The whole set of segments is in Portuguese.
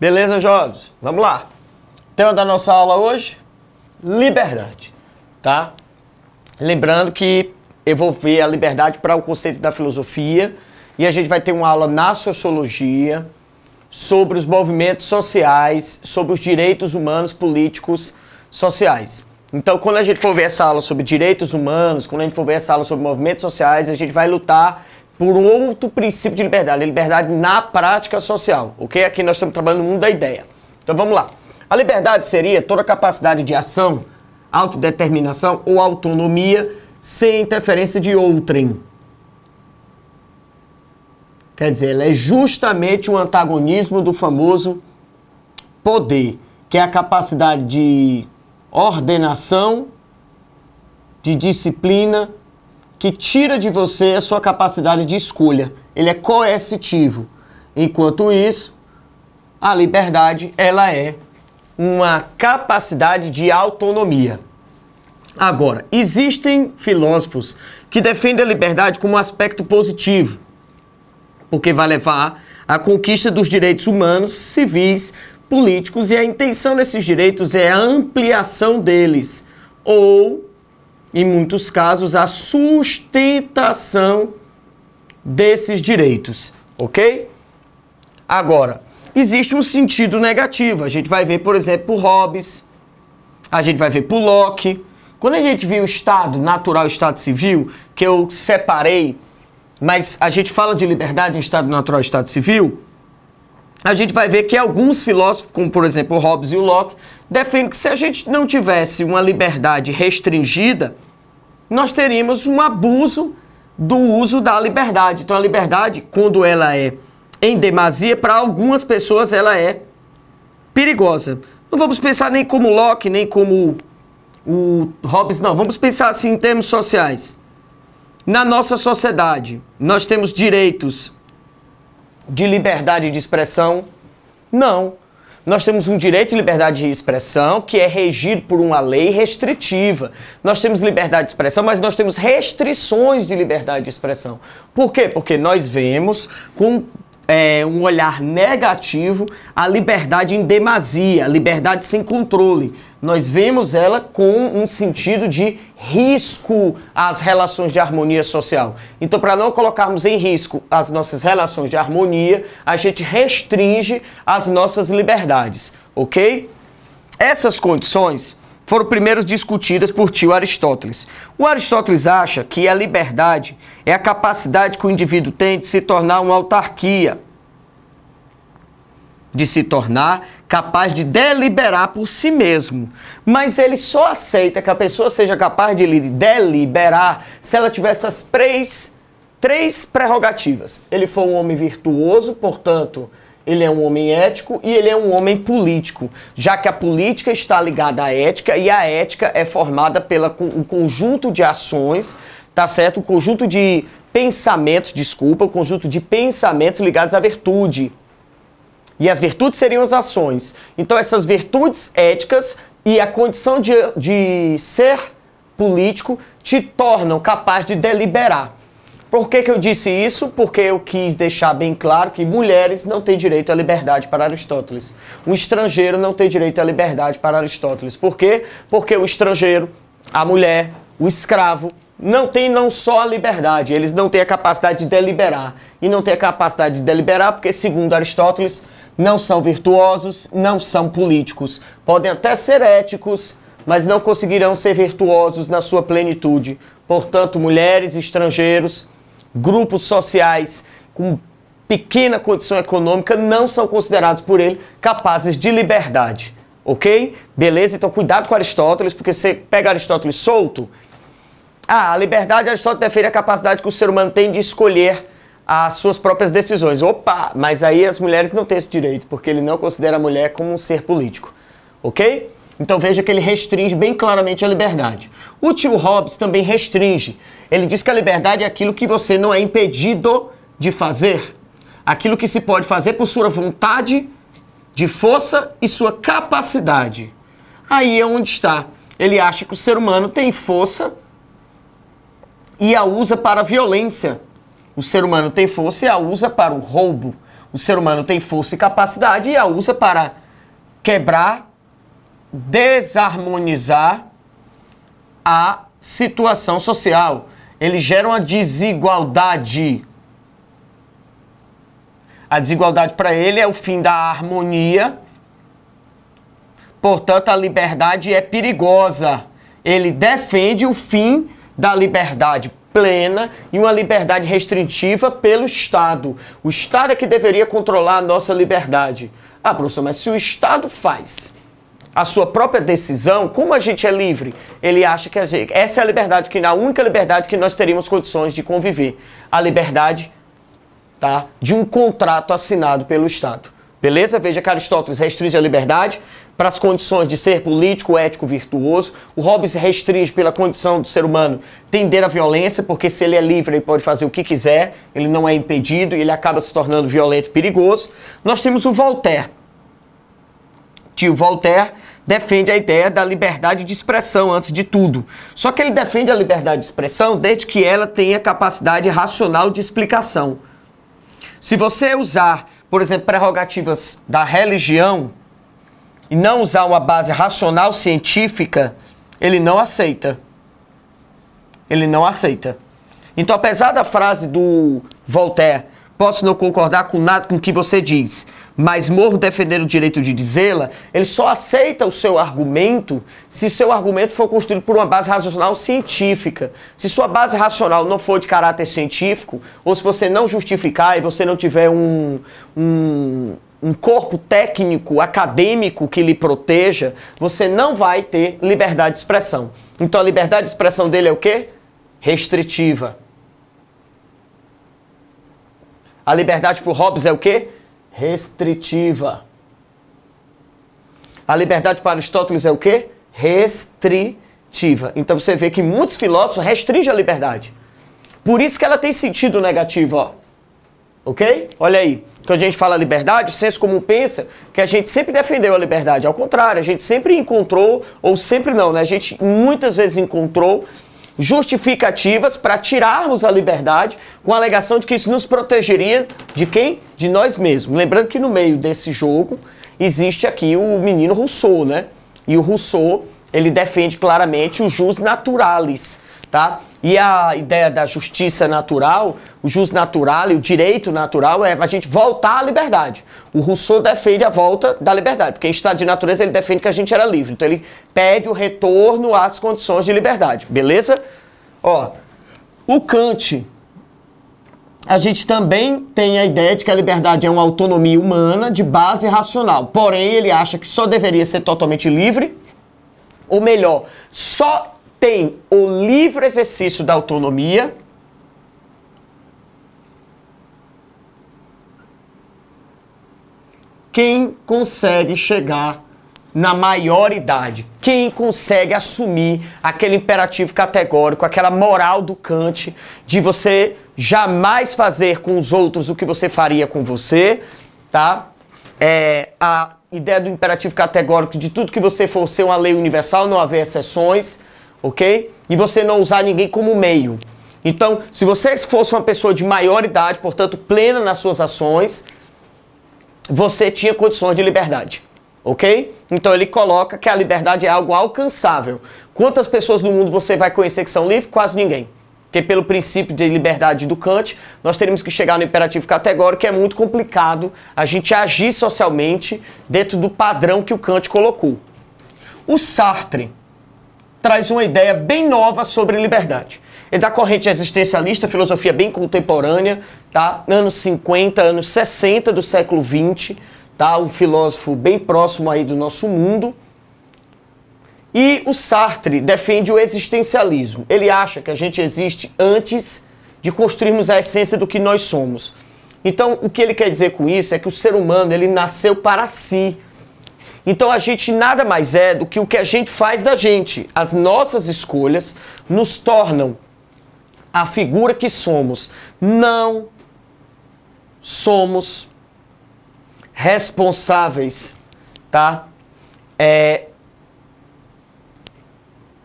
Beleza, jovens? Vamos lá. Tema da nossa aula hoje: liberdade, tá? Lembrando que eu vou ver a liberdade para o conceito da filosofia e a gente vai ter uma aula na sociologia sobre os movimentos sociais, sobre os direitos humanos políticos sociais. Então, quando a gente for ver essa aula sobre direitos humanos, quando a gente for ver essa aula sobre movimentos sociais, a gente vai lutar por um outro princípio de liberdade, a liberdade na prática social, ok? Aqui nós estamos trabalhando no mundo da ideia. Então vamos lá. A liberdade seria toda capacidade de ação, autodeterminação ou autonomia sem interferência de outrem. Quer dizer, ela é justamente o antagonismo do famoso poder, que é a capacidade de ordenação, de disciplina que tira de você a sua capacidade de escolha. Ele é coercitivo. Enquanto isso, a liberdade, ela é uma capacidade de autonomia. Agora, existem filósofos que defendem a liberdade como um aspecto positivo, porque vai levar à conquista dos direitos humanos, civis, políticos e a intenção desses direitos é a ampliação deles ou em muitos casos, a sustentação desses direitos, ok? Agora, existe um sentido negativo. A gente vai ver, por exemplo, Hobbes, a gente vai ver por Locke. Quando a gente viu o Estado natural o Estado civil, que eu separei, mas a gente fala de liberdade em Estado natural Estado civil, a gente vai ver que alguns filósofos, como por exemplo o Hobbes e o Locke, defendem que se a gente não tivesse uma liberdade restringida, nós teríamos um abuso do uso da liberdade. Então a liberdade, quando ela é em demasia, para algumas pessoas ela é perigosa. Não vamos pensar nem como Locke, nem como o Hobbes, não. Vamos pensar assim em termos sociais. Na nossa sociedade, nós temos direitos de liberdade de expressão? Não. Nós temos um direito de liberdade de expressão que é regido por uma lei restritiva. Nós temos liberdade de expressão, mas nós temos restrições de liberdade de expressão. Por quê? Porque nós vemos com é, um olhar negativo a liberdade em demasia, liberdade sem controle nós vemos ela com um sentido de risco às relações de harmonia social. Então, para não colocarmos em risco as nossas relações de harmonia, a gente restringe as nossas liberdades, ok? Essas condições foram primeiro discutidas por tio Aristóteles. O Aristóteles acha que a liberdade é a capacidade que o indivíduo tem de se tornar uma autarquia, de se tornar capaz de deliberar por si mesmo. Mas ele só aceita que a pessoa seja capaz de deliberar se ela tiver essas três, três prerrogativas. Ele for um homem virtuoso, portanto, ele é um homem ético e ele é um homem político, já que a política está ligada à ética e a ética é formada pelo um conjunto de ações, tá certo? Um conjunto de pensamentos, desculpa, um conjunto de pensamentos ligados à virtude. E as virtudes seriam as ações. Então, essas virtudes éticas e a condição de, de ser político te tornam capaz de deliberar. Por que, que eu disse isso? Porque eu quis deixar bem claro que mulheres não têm direito à liberdade para Aristóteles. Um estrangeiro não tem direito à liberdade para Aristóteles. Por quê? Porque o estrangeiro, a mulher, o escravo, não tem não só a liberdade, eles não têm a capacidade de deliberar. E não têm a capacidade de deliberar porque, segundo Aristóteles, não são virtuosos, não são políticos. Podem até ser éticos, mas não conseguirão ser virtuosos na sua plenitude. Portanto, mulheres, estrangeiros, grupos sociais com pequena condição econômica não são considerados por ele capazes de liberdade. Ok? Beleza? Então, cuidado com Aristóteles, porque você pega Aristóteles solto. Ah, a liberdade, Aristóteles defende a capacidade que o ser humano tem de escolher as suas próprias decisões. Opa, mas aí as mulheres não têm esse direito, porque ele não considera a mulher como um ser político. Ok? Então veja que ele restringe bem claramente a liberdade. O tio Hobbes também restringe. Ele diz que a liberdade é aquilo que você não é impedido de fazer, aquilo que se pode fazer por sua vontade, de força e sua capacidade. Aí é onde está. Ele acha que o ser humano tem força e a usa para a violência o ser humano tem força e a usa para o roubo. O ser humano tem força e capacidade e a usa para quebrar, desarmonizar a situação social. Ele gera uma desigualdade. A desigualdade para ele é o fim da harmonia. Portanto, a liberdade é perigosa. Ele defende o fim da liberdade plena e uma liberdade restritiva pelo Estado. O Estado é que deveria controlar a nossa liberdade. Ah, professor, mas se o Estado faz a sua própria decisão, como a gente é livre, ele acha que essa é a liberdade, que a única liberdade que nós teríamos condições de conviver. A liberdade tá, de um contrato assinado pelo Estado. Beleza? Veja que Aristóteles restringe a liberdade para as condições de ser político, ético, virtuoso. O Hobbes restringe pela condição do ser humano tender à violência, porque se ele é livre, ele pode fazer o que quiser, ele não é impedido e ele acaba se tornando violento e perigoso. Nós temos o Voltaire. Tio Voltaire defende a ideia da liberdade de expressão antes de tudo. Só que ele defende a liberdade de expressão desde que ela tenha capacidade racional de explicação. Se você usar por exemplo, prerrogativas da religião e não usar uma base racional científica, ele não aceita. Ele não aceita. Então, apesar da frase do Voltaire, posso não concordar com nada com o que você diz, mas morro defendendo o direito de dizê-la, ele só aceita o seu argumento se seu argumento for construído por uma base racional científica. Se sua base racional não for de caráter científico, ou se você não justificar e você não tiver um, um, um corpo técnico, acadêmico que lhe proteja, você não vai ter liberdade de expressão. Então a liberdade de expressão dele é o quê? Restritiva. A liberdade para o Hobbes é o quê? Restritiva. A liberdade para Aristóteles é o quê? Restritiva. Então você vê que muitos filósofos restringem a liberdade. Por isso que ela tem sentido negativo, ó. Ok? Olha aí. Quando a gente fala liberdade, o senso comum pensa que a gente sempre defendeu a liberdade. Ao contrário, a gente sempre encontrou, ou sempre não, né? A gente muitas vezes encontrou justificativas para tirarmos a liberdade com a alegação de que isso nos protegeria de quem? De nós mesmos. Lembrando que no meio desse jogo existe aqui o menino Rousseau, né? E o Rousseau, ele defende claramente o jus naturalis, tá? E a ideia da justiça natural, o jus natural e o direito natural é a gente voltar à liberdade. O Rousseau defende a volta da liberdade, porque em estado de natureza ele defende que a gente era livre. Então ele pede o retorno às condições de liberdade, beleza? Ó, o Kant, a gente também tem a ideia de que a liberdade é uma autonomia humana de base racional. Porém, ele acha que só deveria ser totalmente livre, ou melhor, só tem o livre exercício da autonomia quem consegue chegar na maioridade, quem consegue assumir aquele imperativo categórico, aquela moral do Kant de você jamais fazer com os outros o que você faria com você, tá? É, a ideia do imperativo categórico de tudo que você for ser uma lei universal, não haver exceções ok? E você não usar ninguém como meio. Então, se você fosse uma pessoa de maior idade, portanto plena nas suas ações, você tinha condições de liberdade, ok? Então ele coloca que a liberdade é algo alcançável. Quantas pessoas no mundo você vai conhecer que são livres? Quase ninguém. Porque pelo princípio de liberdade do Kant, nós teríamos que chegar no imperativo categórico, que é muito complicado a gente agir socialmente dentro do padrão que o Kant colocou. O Sartre, traz uma ideia bem nova sobre liberdade. É da corrente existencialista, filosofia bem contemporânea, tá? Anos 50, anos 60 do século 20, tá? Um filósofo bem próximo aí do nosso mundo. E o Sartre defende o existencialismo. Ele acha que a gente existe antes de construirmos a essência do que nós somos. Então, o que ele quer dizer com isso é que o ser humano, ele nasceu para si. Então a gente nada mais é do que o que a gente faz da gente. As nossas escolhas nos tornam a figura que somos. Não somos responsáveis, tá? É,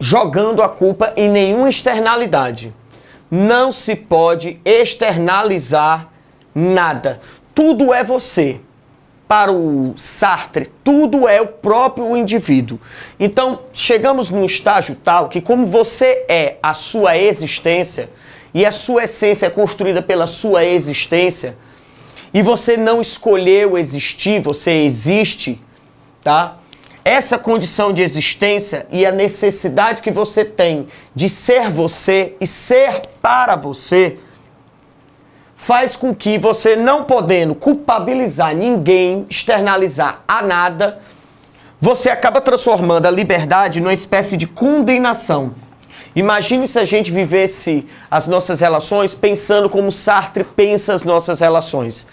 jogando a culpa em nenhuma externalidade. Não se pode externalizar nada tudo é você. Para o Sartre, tudo é o próprio indivíduo. Então, chegamos num estágio tal que, como você é a sua existência, e a sua essência é construída pela sua existência, e você não escolheu existir, você existe, tá? Essa condição de existência e a necessidade que você tem de ser você e ser para você faz com que você não podendo culpabilizar ninguém, externalizar a nada, você acaba transformando a liberdade numa espécie de condenação. Imagine se a gente vivesse as nossas relações pensando como Sartre pensa as nossas relações.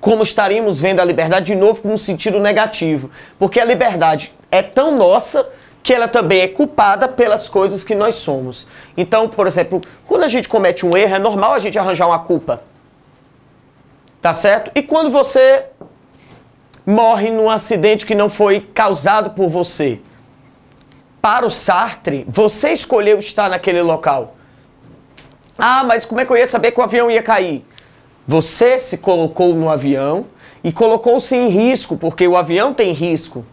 Como estaríamos vendo a liberdade de novo com um sentido negativo. Porque a liberdade é tão nossa que ela também é culpada pelas coisas que nós somos. Então, por exemplo, quando a gente comete um erro, é normal a gente arranjar uma culpa. Tá certo? E quando você morre num acidente que não foi causado por você, para o Sartre, você escolheu estar naquele local. Ah, mas como é que eu ia saber que o avião ia cair? Você se colocou no avião e colocou-se em risco, porque o avião tem risco.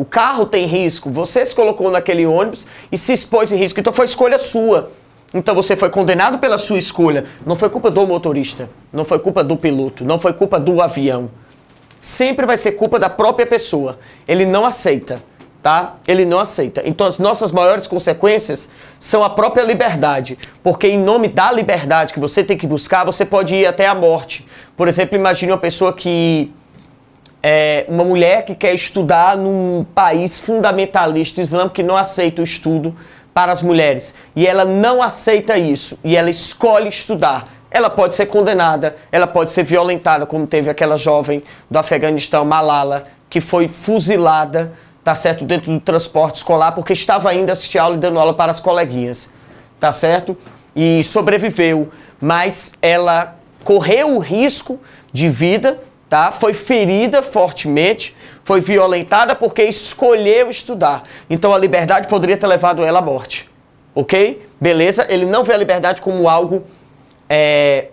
O carro tem risco. Você se colocou naquele ônibus e se expôs em risco. Então foi escolha sua. Então você foi condenado pela sua escolha. Não foi culpa do motorista. Não foi culpa do piloto. Não foi culpa do avião. Sempre vai ser culpa da própria pessoa. Ele não aceita tá? Ele não aceita. Então as nossas maiores consequências são a própria liberdade, porque em nome da liberdade que você tem que buscar, você pode ir até a morte. Por exemplo, imagine uma pessoa que é uma mulher que quer estudar num país fundamentalista islâmico que não aceita o estudo para as mulheres e ela não aceita isso e ela escolhe estudar. Ela pode ser condenada, ela pode ser violentada, como teve aquela jovem do Afeganistão, Malala, que foi fuzilada tá certo? Dentro do transporte escolar, porque estava indo assistir aula e dando aula para as coleguinhas, tá certo? E sobreviveu, mas ela correu o risco de vida, tá? Foi ferida fortemente, foi violentada porque escolheu estudar. Então a liberdade poderia ter levado ela à morte, ok? Beleza? Ele não vê a liberdade como algo é,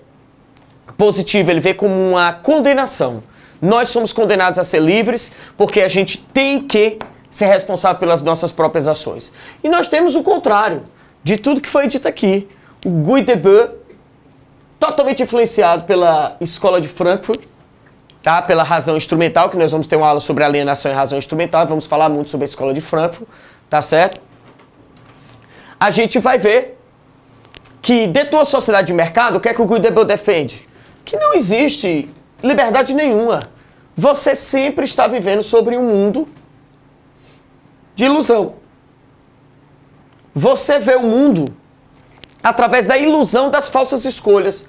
positivo, ele vê como uma condenação. Nós somos condenados a ser livres porque a gente tem que ser responsável pelas nossas próprias ações. E nós temos o contrário de tudo que foi dito aqui. O Guy Debord, totalmente influenciado pela escola de Frankfurt, tá? pela razão instrumental, que nós vamos ter uma aula sobre alienação e razão instrumental, vamos falar muito sobre a escola de Frankfurt, tá certo? A gente vai ver que dentro de uma sociedade de mercado, o que é que o Debord defende? Que não existe liberdade nenhuma. Você sempre está vivendo sobre um mundo de ilusão. Você vê o mundo através da ilusão das falsas escolhas.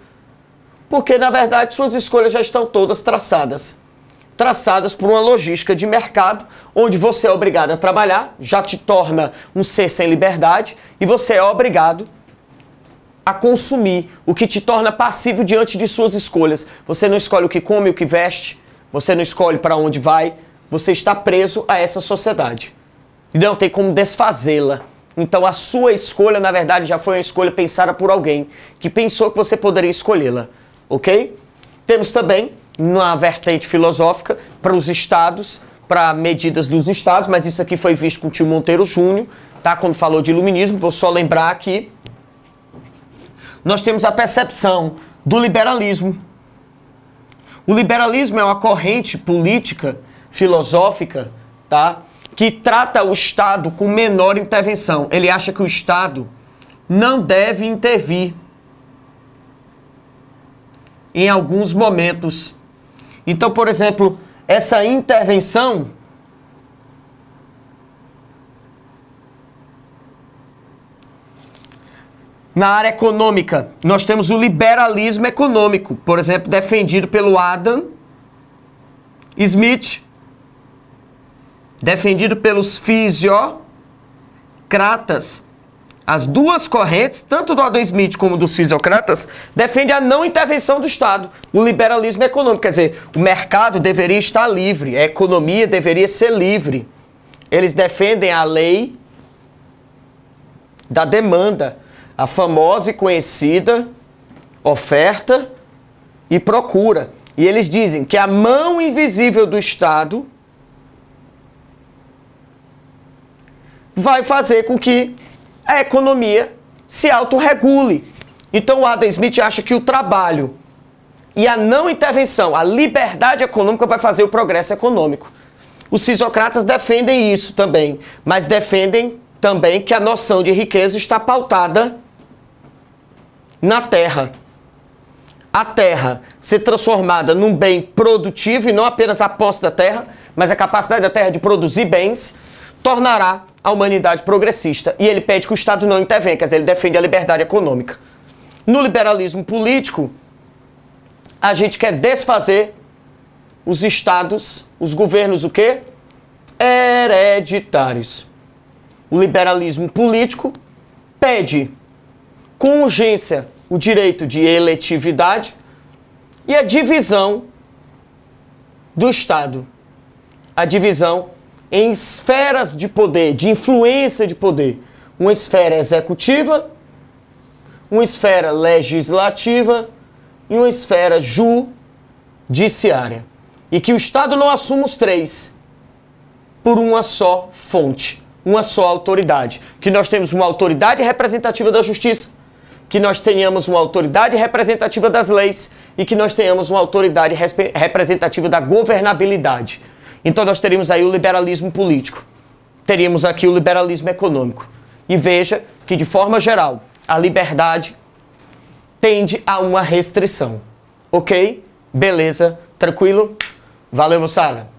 Porque, na verdade, suas escolhas já estão todas traçadas. Traçadas por uma logística de mercado, onde você é obrigado a trabalhar, já te torna um ser sem liberdade, e você é obrigado a consumir, o que te torna passivo diante de suas escolhas. Você não escolhe o que come, o que veste, você não escolhe para onde vai, você está preso a essa sociedade. E não tem como desfazê-la. Então a sua escolha, na verdade, já foi uma escolha pensada por alguém que pensou que você poderia escolhê-la, ok? Temos também, uma vertente filosófica, para os estados, para medidas dos estados, mas isso aqui foi visto com o tio Monteiro Júnior, tá? Quando falou de iluminismo, vou só lembrar aqui nós temos a percepção do liberalismo. O liberalismo é uma corrente política, filosófica, tá? que trata o Estado com menor intervenção. Ele acha que o Estado não deve intervir em alguns momentos. Então, por exemplo, essa intervenção Na área econômica, nós temos o liberalismo econômico, por exemplo, defendido pelo Adam Smith, defendido pelos fisiocratas. As duas correntes, tanto do Adam Smith como dos fisiocratas, defendem a não intervenção do Estado, o liberalismo econômico. Quer dizer, o mercado deveria estar livre, a economia deveria ser livre. Eles defendem a lei da demanda a famosa e conhecida oferta e procura. E eles dizem que a mão invisível do Estado vai fazer com que a economia se autorregule. Então o Adam Smith acha que o trabalho e a não intervenção, a liberdade econômica vai fazer o progresso econômico. Os cisocratas defendem isso também, mas defendem também que a noção de riqueza está pautada na terra. A terra ser transformada num bem produtivo e não apenas a posse da terra, mas a capacidade da terra de produzir bens, tornará a humanidade progressista. E ele pede que o Estado não intervenha, quer dizer, ele defende a liberdade econômica. No liberalismo político, a gente quer desfazer os estados, os governos o quê? Hereditários. O liberalismo político pede com urgência o direito de eletividade e a divisão do Estado. A divisão em esferas de poder, de influência de poder. Uma esfera executiva, uma esfera legislativa e uma esfera judiciária. E que o Estado não assuma os três por uma só fonte, uma só autoridade. Que nós temos uma autoridade representativa da justiça, que nós tenhamos uma autoridade representativa das leis e que nós tenhamos uma autoridade representativa da governabilidade. Então nós teríamos aí o liberalismo político, teríamos aqui o liberalismo econômico. E veja que, de forma geral, a liberdade tende a uma restrição. Ok? Beleza? Tranquilo? Valeu, moçada!